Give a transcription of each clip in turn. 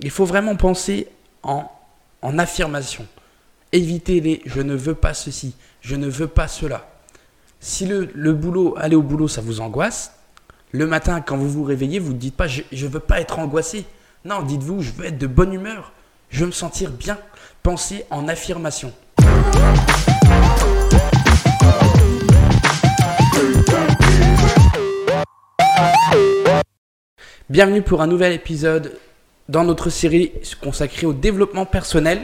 Il faut vraiment penser en, affirmation. Évitez les je ne veux pas ceci, je ne veux pas cela. Si le, le boulot, aller au boulot, ça vous angoisse, le matin, quand vous vous réveillez, vous ne dites pas je ne veux pas être angoissé. Non, dites-vous je veux être de bonne humeur, je veux me sentir bien. Pensez en affirmation. Bienvenue pour un nouvel épisode dans notre série consacrée au développement personnel.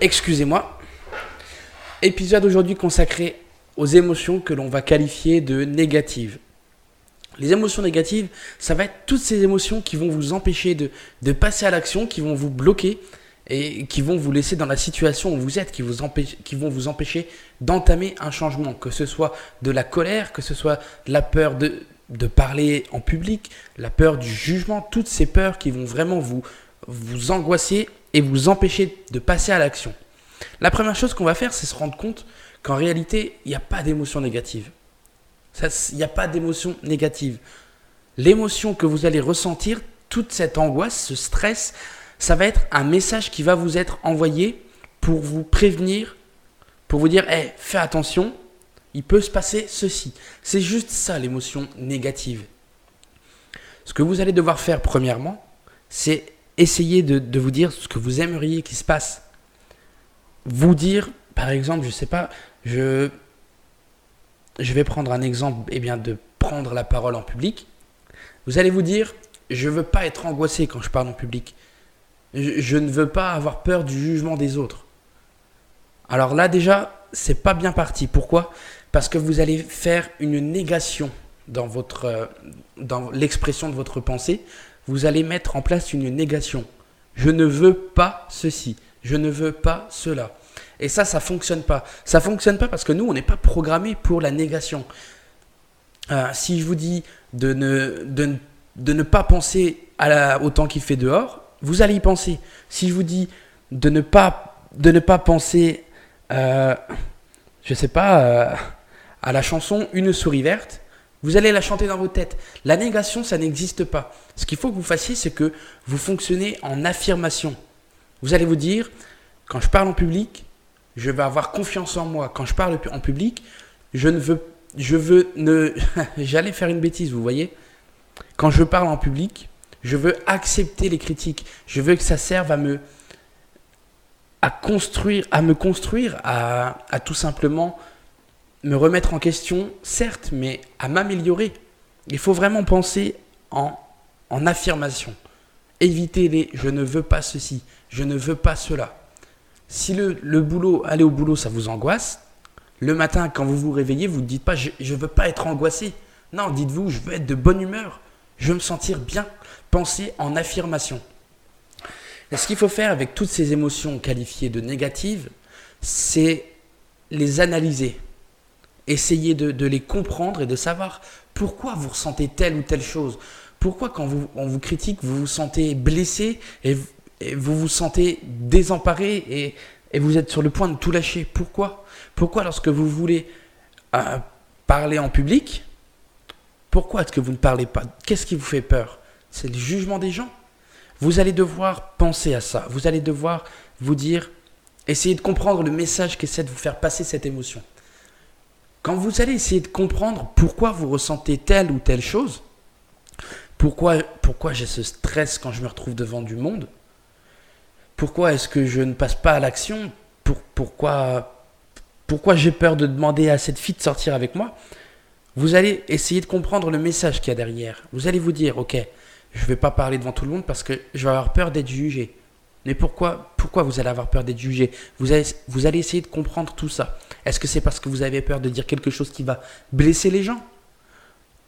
Excusez-moi. Épisode aujourd'hui consacré aux émotions que l'on va qualifier de négatives. Les émotions négatives, ça va être toutes ces émotions qui vont vous empêcher de, passer à l'action, qui vont vous bloquer et qui vont vous laisser dans la situation où vous êtes, qui, qui vont vous empêcher d'entamer un changement, que ce soit de la colère, que ce soit de la peur de, de parler en public, la peur du jugement, toutes ces peurs qui vont vraiment vous, vous angoisser et vous empêcher de passer à l'action. La première chose qu'on va faire, c'est se rendre compte qu'en réalité, il n'y a pas d'émotion négative. Il n'y a pas d'émotion négative. L'émotion que vous allez ressentir, toute cette angoisse, ce stress, ça va être un message qui va vous être envoyé pour vous prévenir, pour vous dire, hey, fais attention, il peut se passer ceci. C'est juste ça l'émotion négative. Ce que vous allez devoir faire premièrement, c'est essayer de, vous dire ce que vous aimeriez qu'il se passe. Vous dire, par exemple, je ne sais pas, je, je vais prendre un exemple, eh bien, de prendre la parole en public. Vous allez vous dire, je ne veux pas être angoissé quand je parle en public. je ne veux pas avoir peur du jugement des autres. Alors là déjà, c'est pas bien parti. Pourquoi? Parce que vous allez faire une négation dans, votre, euh, dans l'expression de votre pensée. Vous allez mettre en place une négation. Je ne veux pas ceci. Je ne veux pas cela. Et ça, ça fonctionne pas. Ça fonctionne pas parce que nous, on n'est pas programmé pour la négation. Euh, si je vous dis de ne, de ne pas penser à la, au temps qu'il fait dehors, vous allez y penser. Si je vous dis de ne pas, de ne pas penser, euh, je sais pas, euh, à la chanson Une souris verte, vous allez la chanter dans vos têtes. La négation, ça n'existe pas. Ce qu'il faut que vous fassiez, c'est que vous fonctionnez en affirmation. Vous allez vous dire, quand je parle en public, je vais avoir confiance en moi. Quand je parle en public, je ne veux, je veux ne, j'allais faire une bêtise, vous voyez. Quand je parle en public, je veux accepter les critiques. Je veux que ça serve à me, à construire, à me construire, à, à tout simplement me remettre en question, certes, mais à m'améliorer. Il faut vraiment penser en, en affirmation. Évitez les je ne veux pas ceci, je ne veux pas cela. Si le, le boulot, aller au boulot, ça vous angoisse, le matin, quand vous vous réveillez, vous ne dites pas je ne veux pas être angoissé. Non, dites-vous je veux être de bonne humeur, je veux me sentir bien. Pensez en affirmation. Et ce qu'il faut faire avec toutes ces émotions qualifiées de négatives, c'est les analyser Essayez de, les comprendre et de savoir pourquoi vous ressentez telle ou telle chose. Pourquoi quand on vous critique, vous vous sentez blessé et, vous vous sentez désemparé et, vous êtes sur le point de tout lâcher? Pourquoi? Pourquoi lorsque vous voulez euh, parler en public, pourquoi est-ce que vous ne parlez pas? Qu'est-ce qui vous fait peur? C'est le jugement des gens? Vous allez devoir penser à ça. Vous allez devoir vous dire, essayer de comprendre le message qu'essaie de vous faire passer cette émotion. Quand vous allez essayer de comprendre pourquoi vous ressentez telle ou telle chose, pourquoi, pourquoi j'ai ce stress quand je me retrouve devant du monde, pourquoi est-ce que je ne passe pas à l'action, pour, pourquoi, pourquoi j'ai peur de demander à cette fille de sortir avec moi, vous allez essayer de comprendre le message qu'il y a derrière. Vous allez vous dire, ok, je ne vais pas parler devant tout le monde parce que je vais avoir peur d'être jugé. Mais pourquoi, pourquoi vous allez avoir peur d'être jugé? Vous allez, vous allez essayer de comprendre tout ça. Est-ce que c'est parce que vous avez peur de dire quelque chose qui va blesser les gens?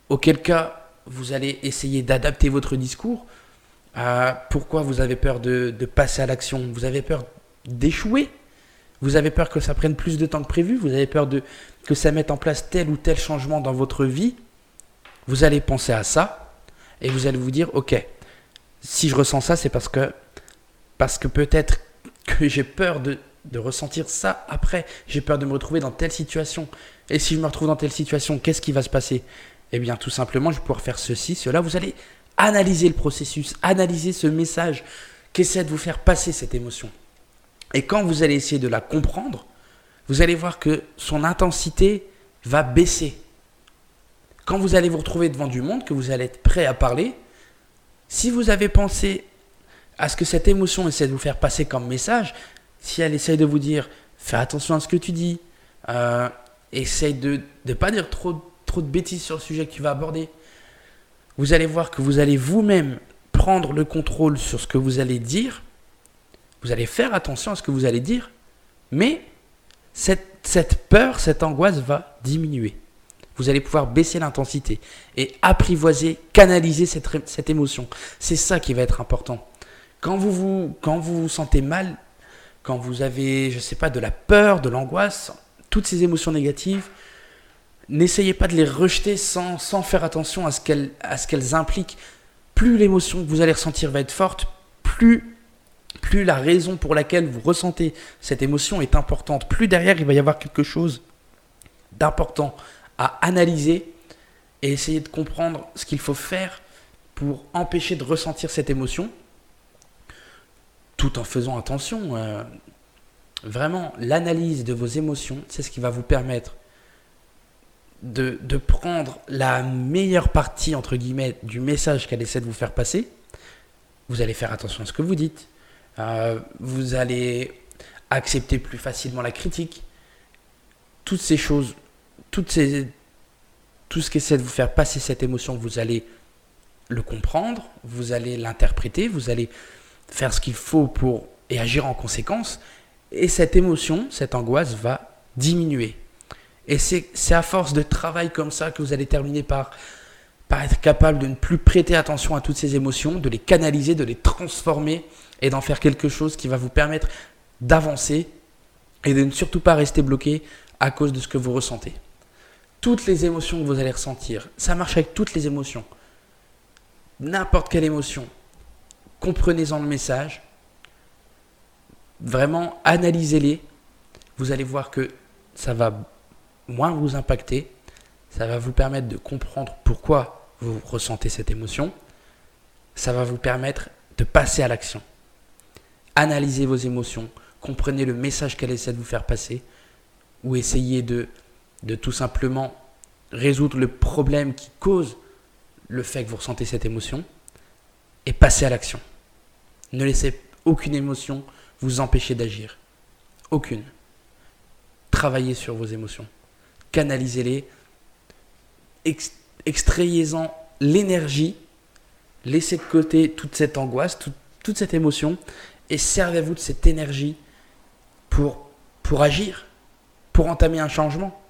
Auquel cas, vous allez essayer d'adapter votre discours. pourquoi vous avez peur de, de passer à l'action? Vous avez peur d'échouer? Vous avez peur que ça prenne plus de temps que prévu? Vous avez peur de, que ça mette en place tel ou tel changement dans votre vie? Vous allez penser à ça et vous allez vous dire, ok, si je ressens ça, c'est parce que parce que peut-être que j'ai peur de, ressentir ça après. J'ai peur de me retrouver dans telle situation. Et si je me retrouve dans telle situation, qu'est-ce qui va se passer? Eh bien, tout simplement, je vais pouvoir faire ceci, cela. Vous allez Analysez le processus, analysez ce message qu'essaie de vous faire passer cette émotion. Et quand vous allez essayer de la comprendre, vous allez voir que son intensité va baisser. Quand vous allez vous retrouver devant du monde, que vous allez être prêt à parler, si vous avez pensé à ce que cette émotion essaie de vous faire passer comme message, si elle essaie de vous dire fais attention à ce que tu dis, euh, essaye de ne pas dire trop, trop de bêtises sur le sujet que tu vas aborder, vous allez voir que vous allez vous-même prendre le contrôle sur ce que vous allez dire, vous allez faire attention à ce que vous allez dire, mais cette, cette peur, cette angoisse va diminuer. Vous allez pouvoir baisser l'intensité et apprivoiser, canaliser cette, cette émotion. C'est ça qui va être important. Quand vous vous, quand vous sentez mal, quand vous avez, je sais pas, de la peur, de l'angoisse, toutes ces émotions négatives, n'essayez pas de les rejeter sans, sans faire attention à ce qu'elles impliquent. Plus l'émotion que vous allez ressentir va être forte, plus, plus la raison pour laquelle vous ressentez cette émotion est importante, plus derrière il va y avoir quelque chose d'important à analyser et essayer de comprendre ce qu'il faut faire pour empêcher de ressentir cette émotion, tout en faisant attention. Euh, vraiment, l'analyse de vos émotions, c'est ce qui va vous permettre de, prendre la meilleure partie, entre guillemets, du message qu'elle essaie de vous faire passer. Vous allez faire attention à ce que vous dites. Euh, vous allez accepter plus facilement la critique. Toutes ces choses toutes ces, tout ce qui essaie de vous faire passer cette émotion, vous allez le comprendre, vous allez l'interpréter, vous allez faire ce qu'il faut pour et agir en conséquence. Et cette émotion, cette angoisse va diminuer. Et c'est à force de travail comme ça que vous allez terminer par, par être capable de ne plus prêter attention à toutes ces émotions, de les canaliser, de les transformer et d'en faire quelque chose qui va vous permettre d'avancer et de ne surtout pas rester bloqué à cause de ce que vous ressentez toutes les émotions que vous allez ressentir. Ça marche avec toutes les émotions. N'importe quelle émotion. Comprenez-en le message. Vraiment, analysez-les. Vous allez voir que ça va moins vous impacter. Ça va vous permettre de comprendre pourquoi vous ressentez cette émotion. Ça va vous permettre de passer à l'action. Analysez vos émotions. Comprenez le message qu'elle essaie de vous faire passer. Ou essayez de de tout simplement résoudre le problème qui cause le fait que vous ressentez cette émotion et passer à l'action. Ne laissez aucune émotion vous empêcher d'agir. Aucune. Travaillez sur vos émotions. Canalisez-les. extrayez-en l'énergie. Laissez de côté toute cette angoisse, toute cette émotion et servez-vous de cette énergie pour, pour agir, pour entamer un changement.